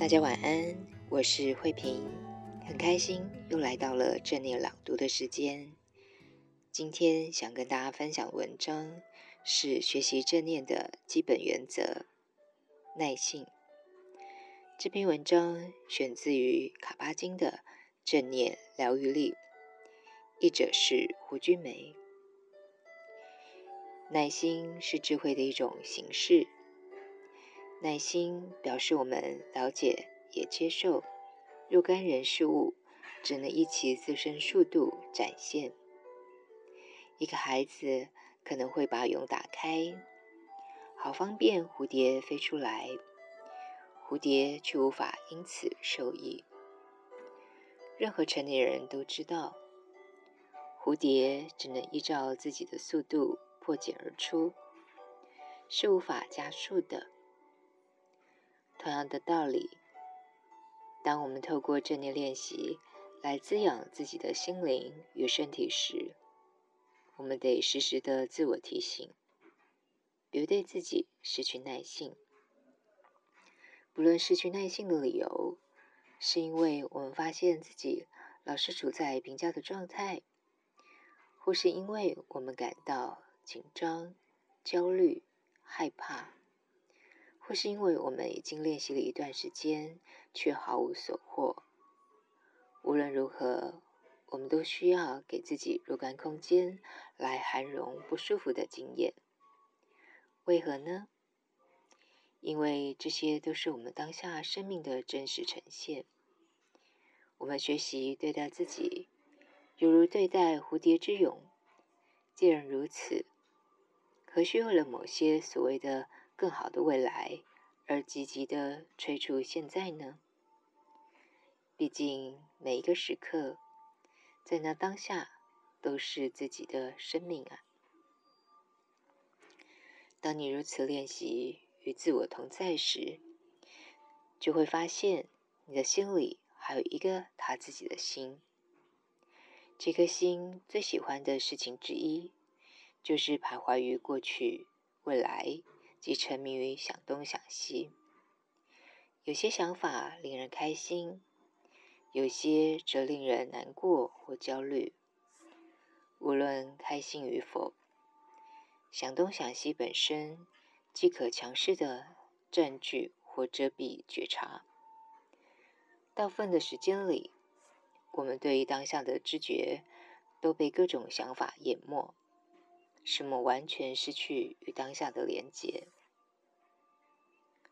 大家晚安，我是慧萍，很开心又来到了正念朗读的时间。今天想跟大家分享文章是学习正念的基本原则——耐性。这篇文章选自于卡巴金的《正念疗愈力》，译者是胡君梅。耐心是智慧的一种形式。耐心表示我们了解也接受若干人事物，只能依其自身速度展现。一个孩子可能会把蛹打开，好方便蝴蝶飞出来，蝴蝶却无法因此受益。任何成年人都知道，蝴蝶只能依照自己的速度破茧而出，是无法加速的。同样的道理，当我们透过正念练习来滋养自己的心灵与身体时，我们得时时的自我提醒，别对自己失去耐性。不论失去耐性的理由，是因为我们发现自己老是处在评价的状态，或是因为我们感到紧张、焦虑、害怕。或是因为我们已经练习了一段时间，却毫无所获。无论如何，我们都需要给自己若干空间来涵容不舒服的经验。为何呢？因为这些都是我们当下生命的真实呈现。我们学习对待自己，犹如对待蝴蝶之蛹。既然如此，何须为了某些所谓的更好的未来，而积极的催促现在呢？毕竟每一个时刻，在那当下，都是自己的生命啊。当你如此练习与自我同在时，就会发现你的心里还有一个他自己的心。这颗心最喜欢的事情之一，就是徘徊于过去、未来。即沉迷于想东想西，有些想法令人开心，有些则令人难过或焦虑。无论开心与否，想东想西本身即可强势地占据或遮蔽觉察。大部分的时间里，我们对于当下的知觉都被各种想法淹没。使我们完全失去与当下的连结。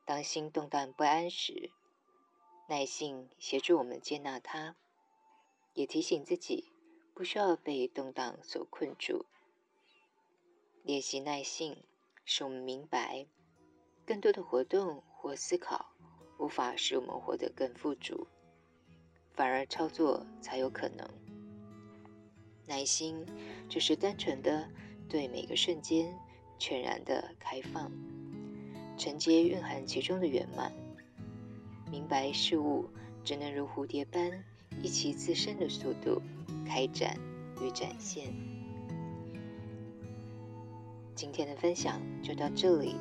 当心动荡不安时，耐性协助我们接纳它，也提醒自己不需要被动荡所困住。练习耐性，使我们明白，更多的活动或思考无法使我们活得更富足，反而操作才有可能。耐心就是单纯的。对每个瞬间全然的开放，承接蕴含其中的圆满，明白事物只能如蝴蝶般依其自身的速度开展与展现。今天的分享就到这里，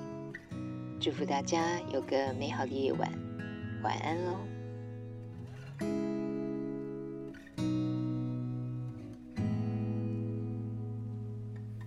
祝福大家有个美好的夜晚，晚安喽。